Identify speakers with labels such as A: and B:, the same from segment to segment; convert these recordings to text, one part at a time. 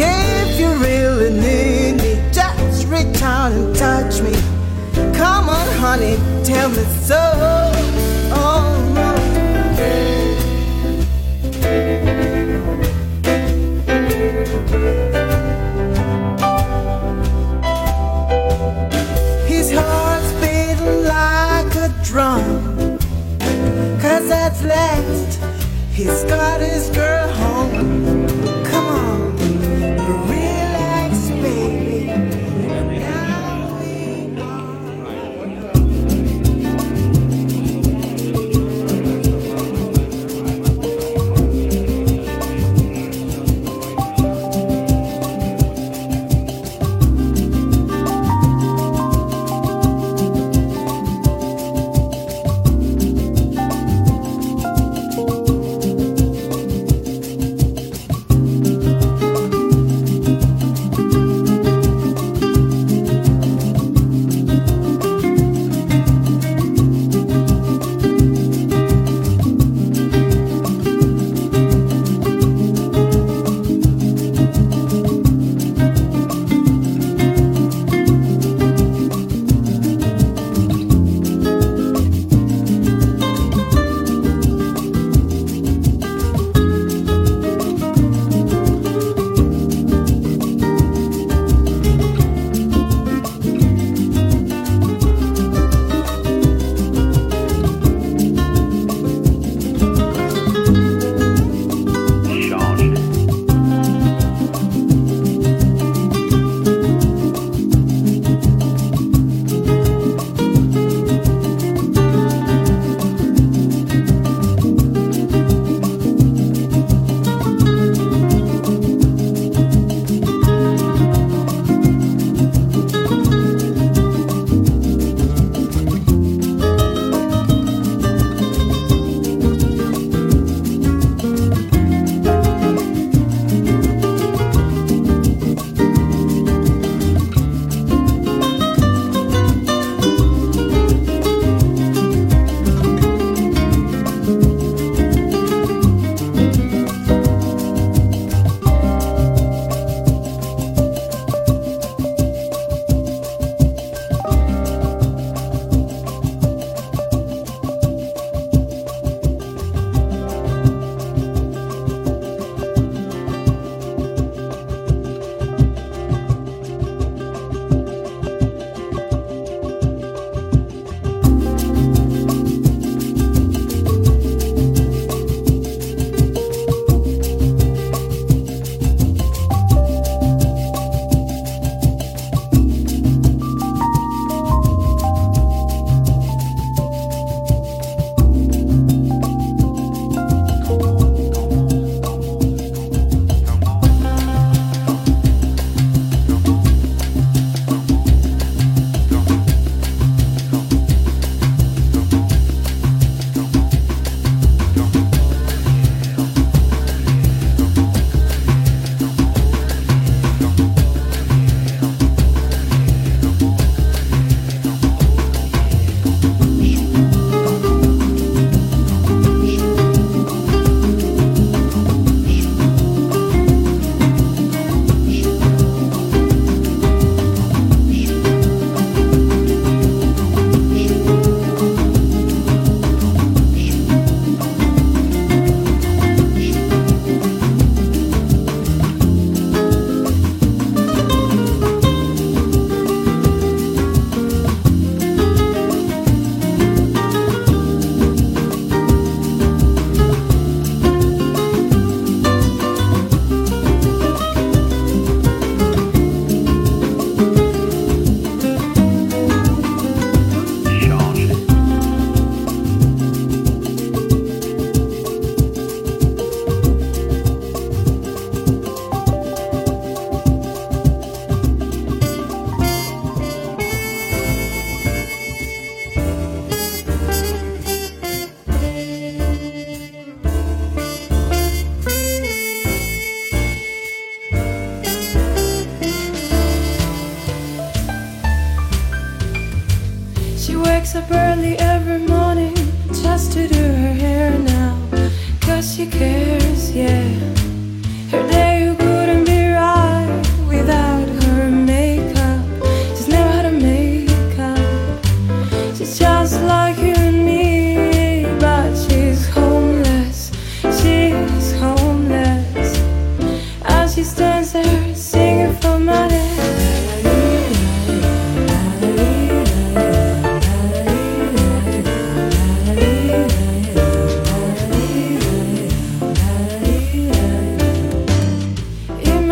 A: If you really need me, just reach out and touch me. Come on, honey, tell me so. Oh. His heart's beating like a drum.
B: Cause at last he's got his girl home.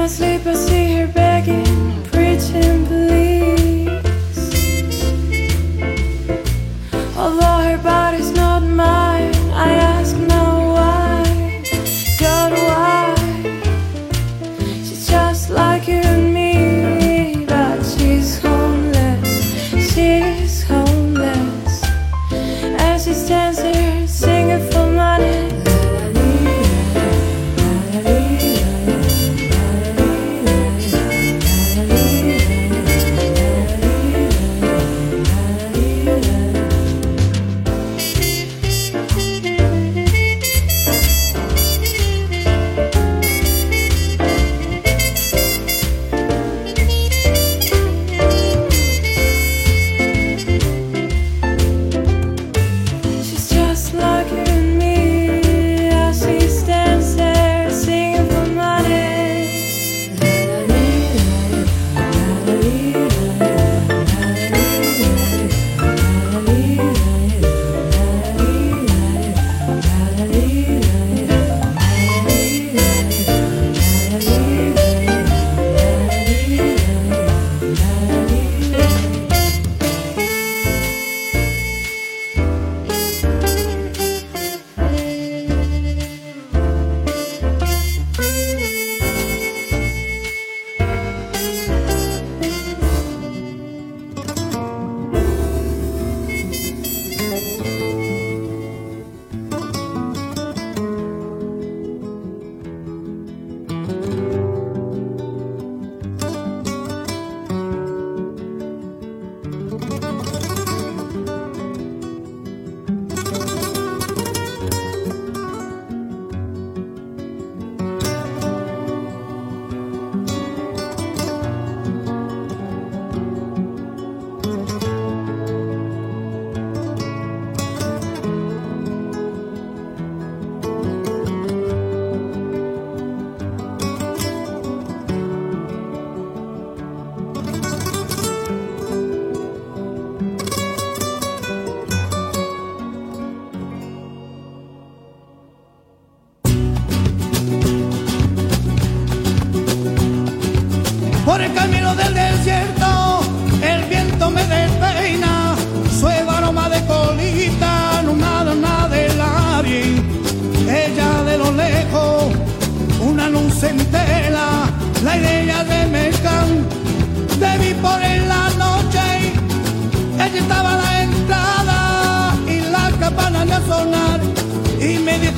B: I sleep, I see her back.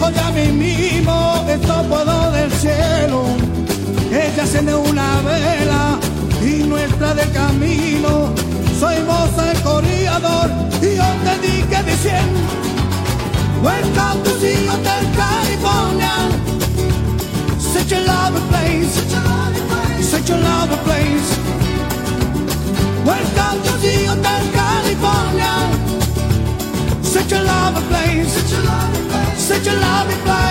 B: Hoy a mí mismo el del cielo, ella enciende una vela y nuestra del camino. Soy moza el corredor y yo te dije diciendo, welcome to the Hotel California, such a lovely place, such
C: a lovely place. Such a lovely place. such a lovely vibe.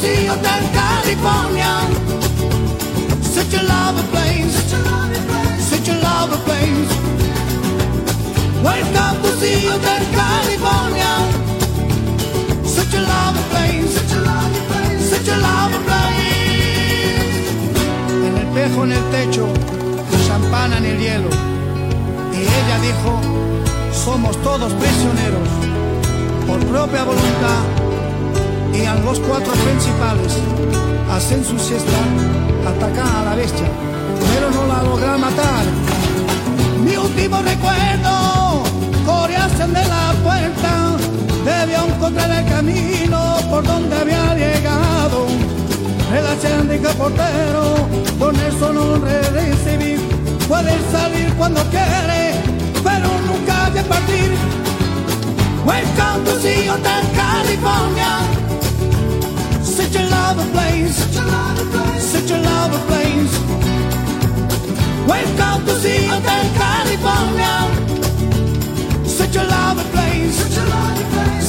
C: California. Such a lovely place, such a lovely place. Welcome to see you California. Such a lovely place, such a lovely place. En el espejo en el techo, champán en el hielo. Y ella dijo, somos todos prisioneros, por propia voluntad. Y a los cuatro principales hacen su siesta, atacan a la bestia, pero no la logran matar. Mi último recuerdo, coreasen de la puerta, debió encontrar el camino por donde había llegado. El acéndico portero, con eso no recibí, puede salir cuando quiere, pero nunca de partir. Welcome to the Hotel California. Such a lovely place, such a lovely place. Welcome to the Hotel California. Such a lovely place,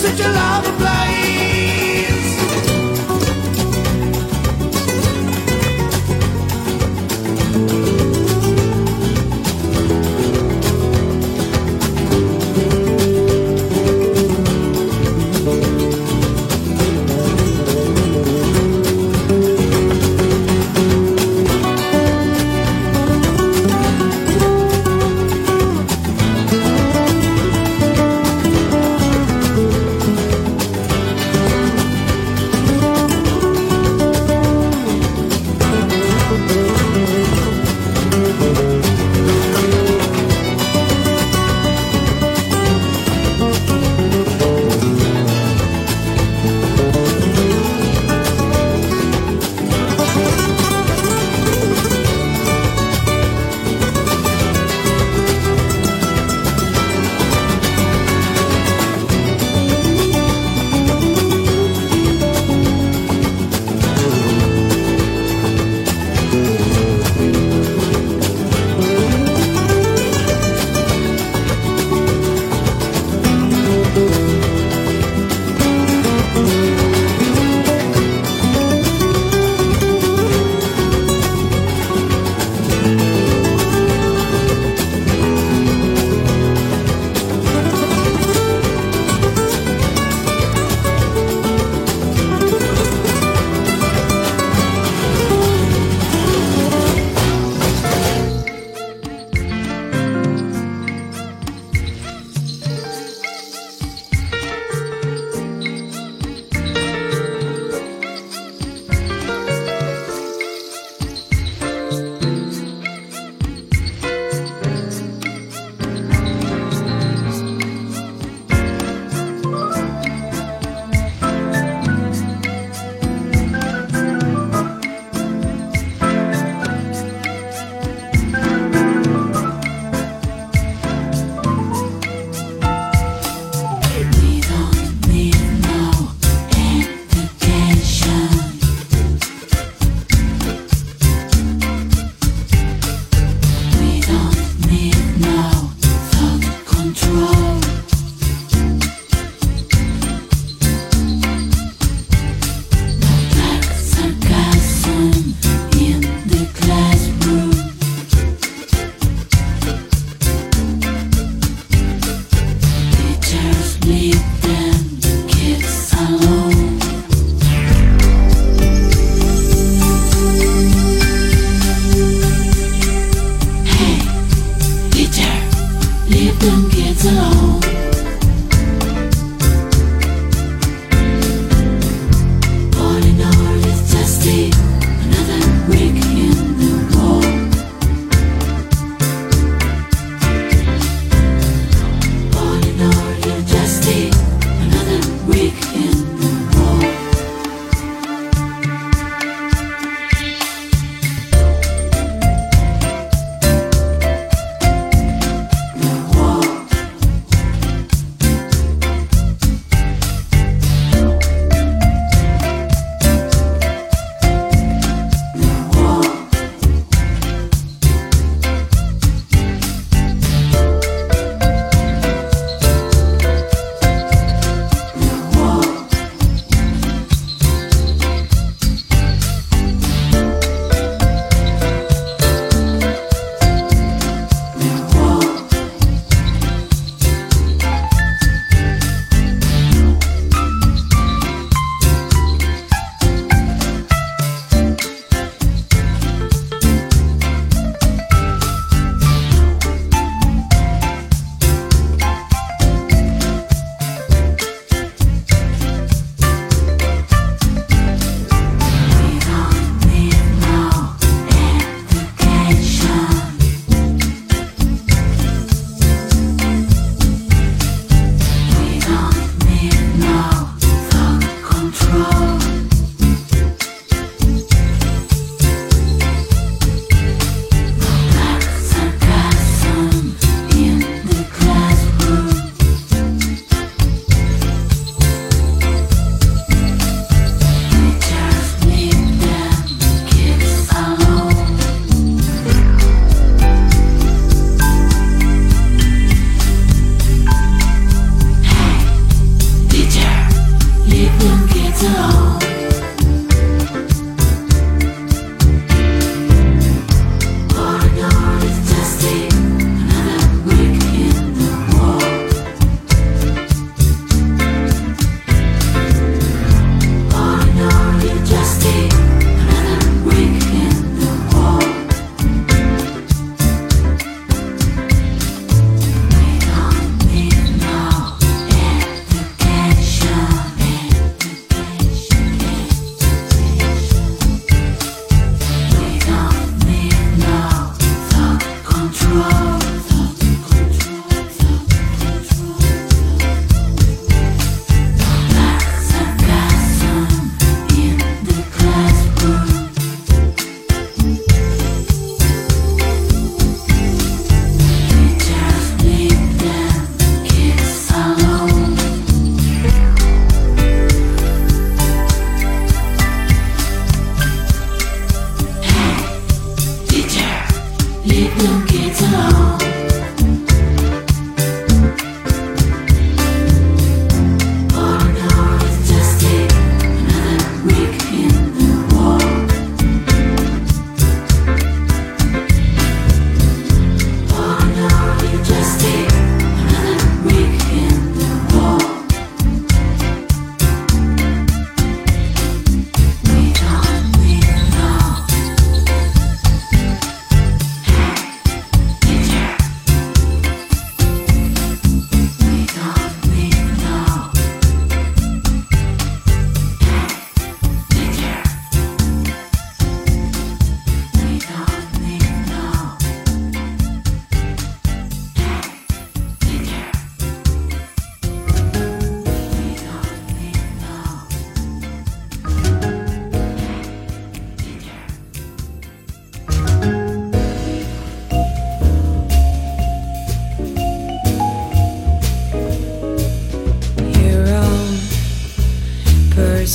C: such a lovely place.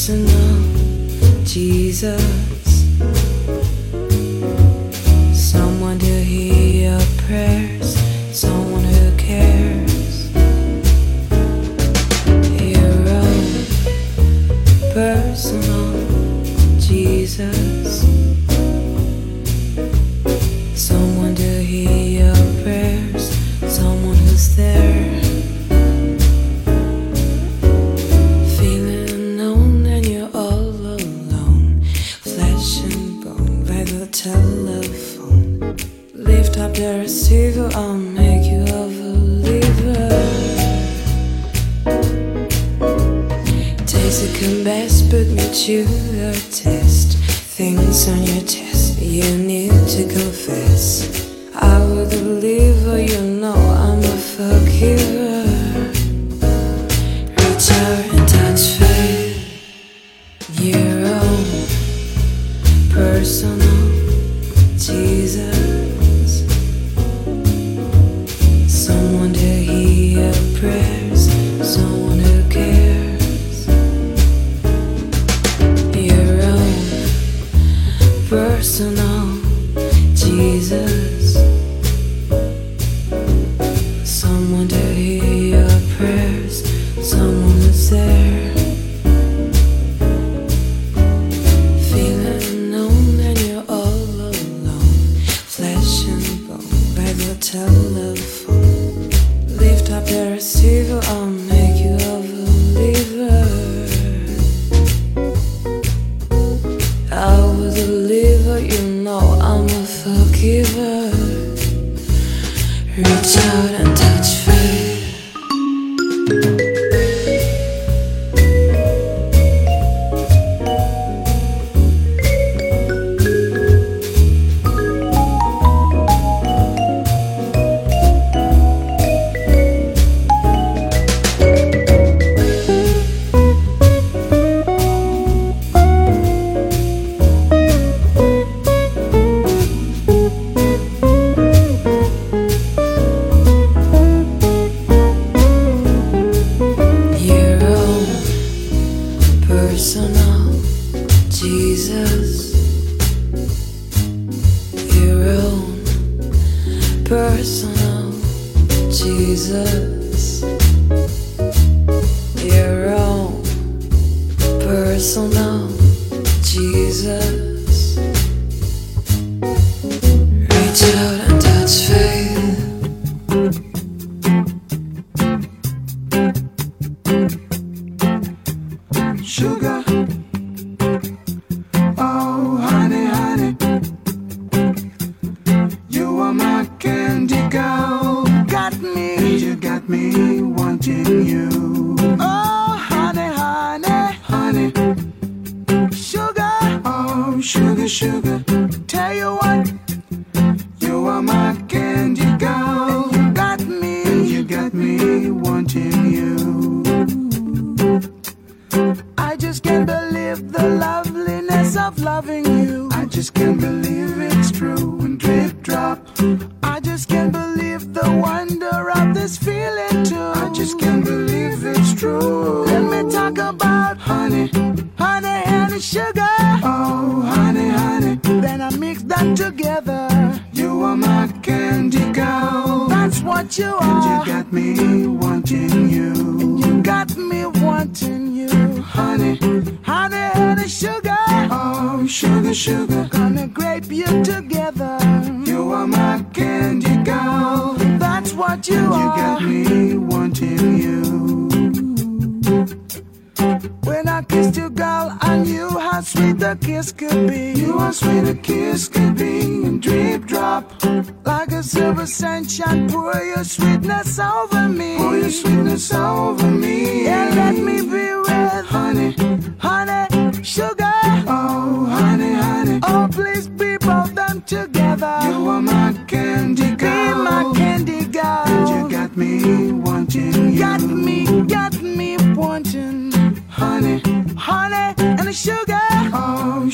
D: personal, Jesus.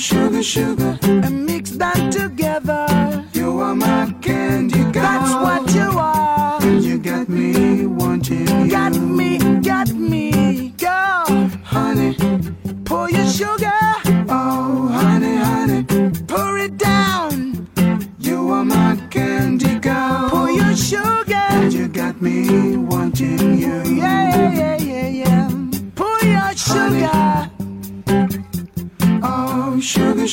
C: sugar, sugar, and mix that together. You are my candy girl. That's what you are. You got me wanting you. Got me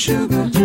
D: sugar.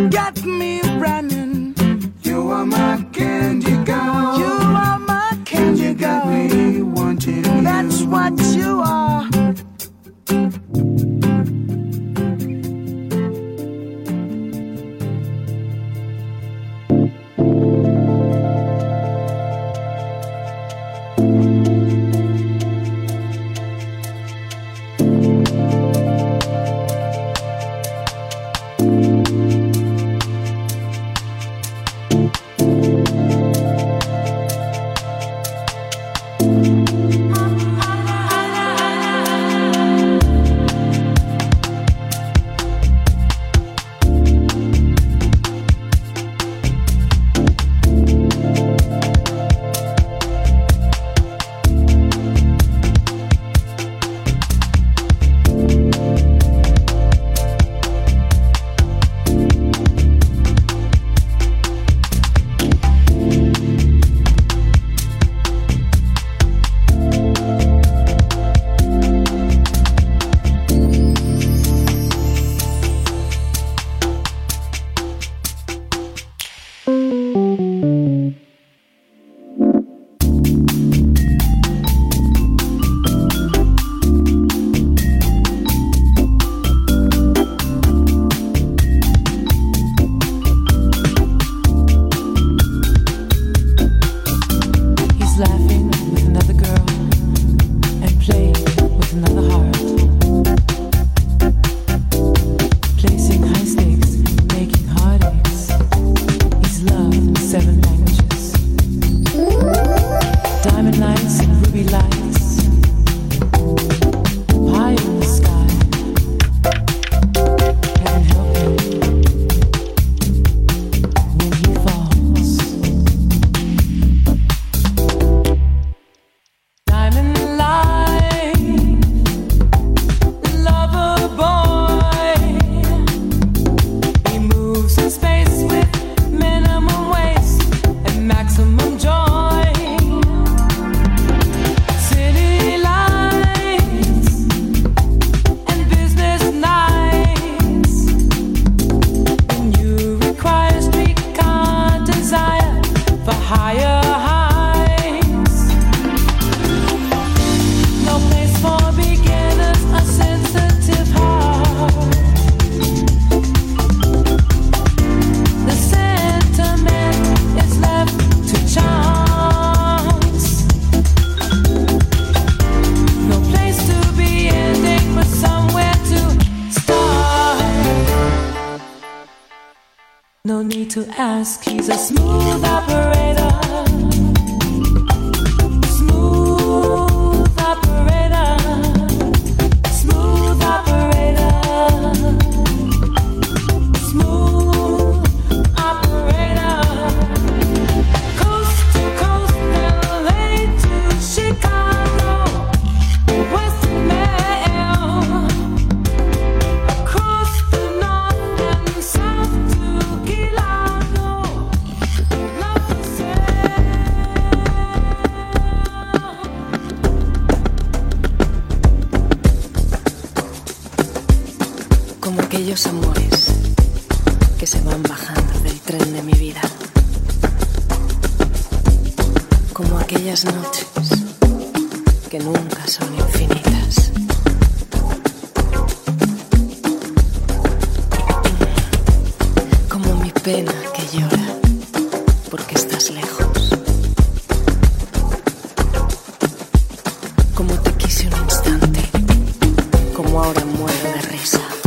E: to ask. He's a smooth operator.
F: muero de risa.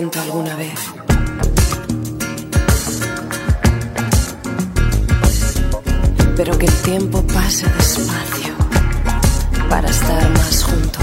F: alguna vez. Pero que el tiempo pase despacio para estar más
G: juntos.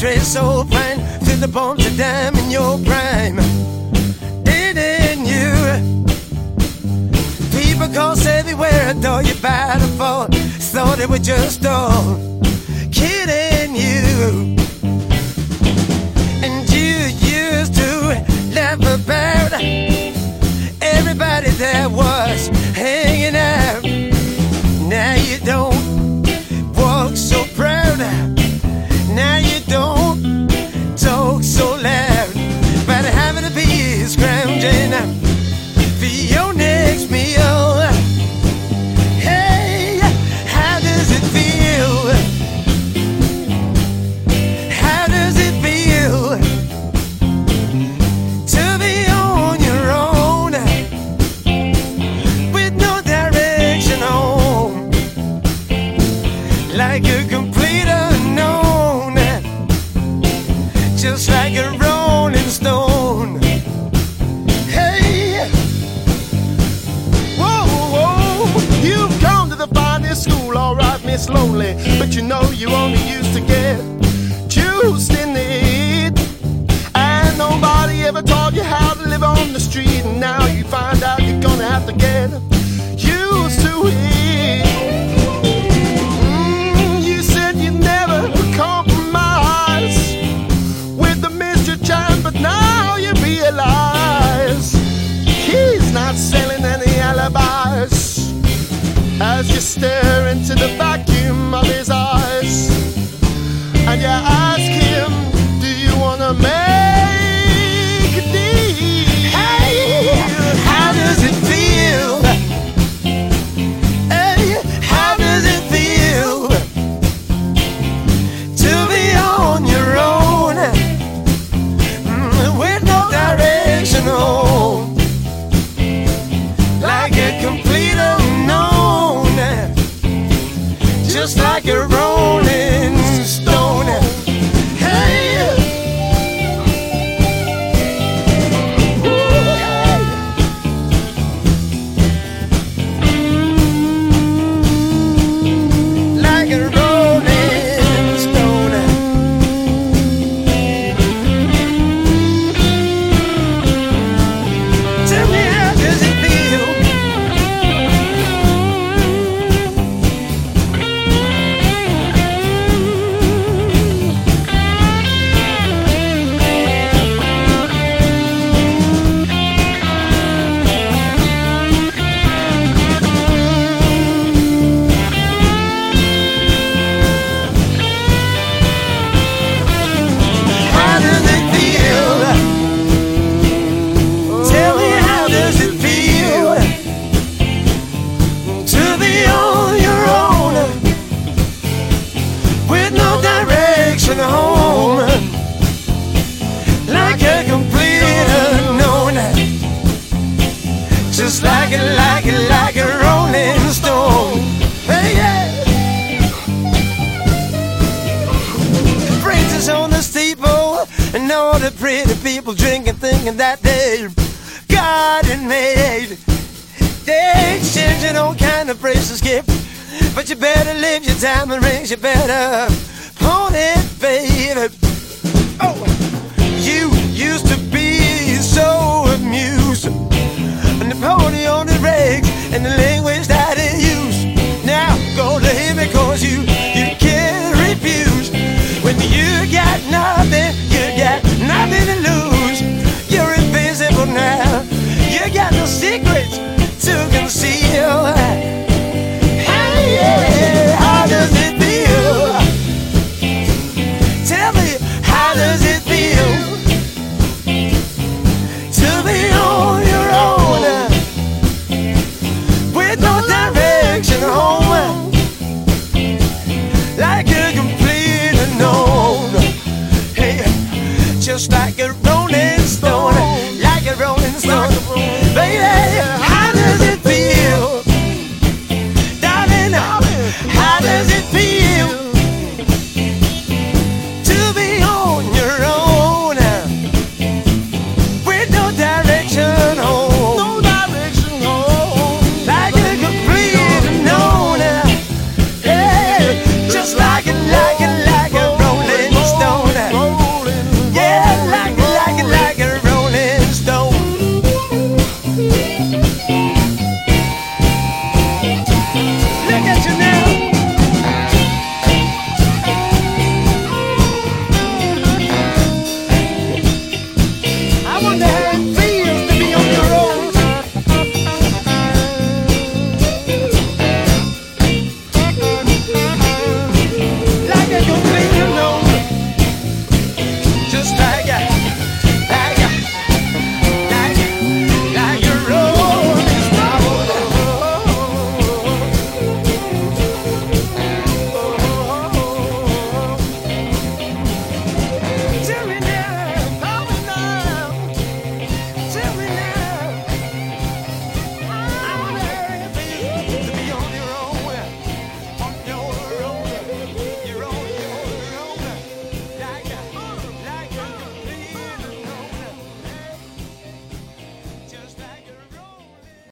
G: train so fine, to the bone of dime in your prime. It in you. People cross everywhere, adore you by the fault. Thought it was just all.
H: the street, and now you find out you're gonna have to get used to it. Mm, you said you never compromise with the Mr. child, but now you realize he's not selling any alibis as you stare into the vacuum of his eyes.
G: your own. just like a
B: rolling stone.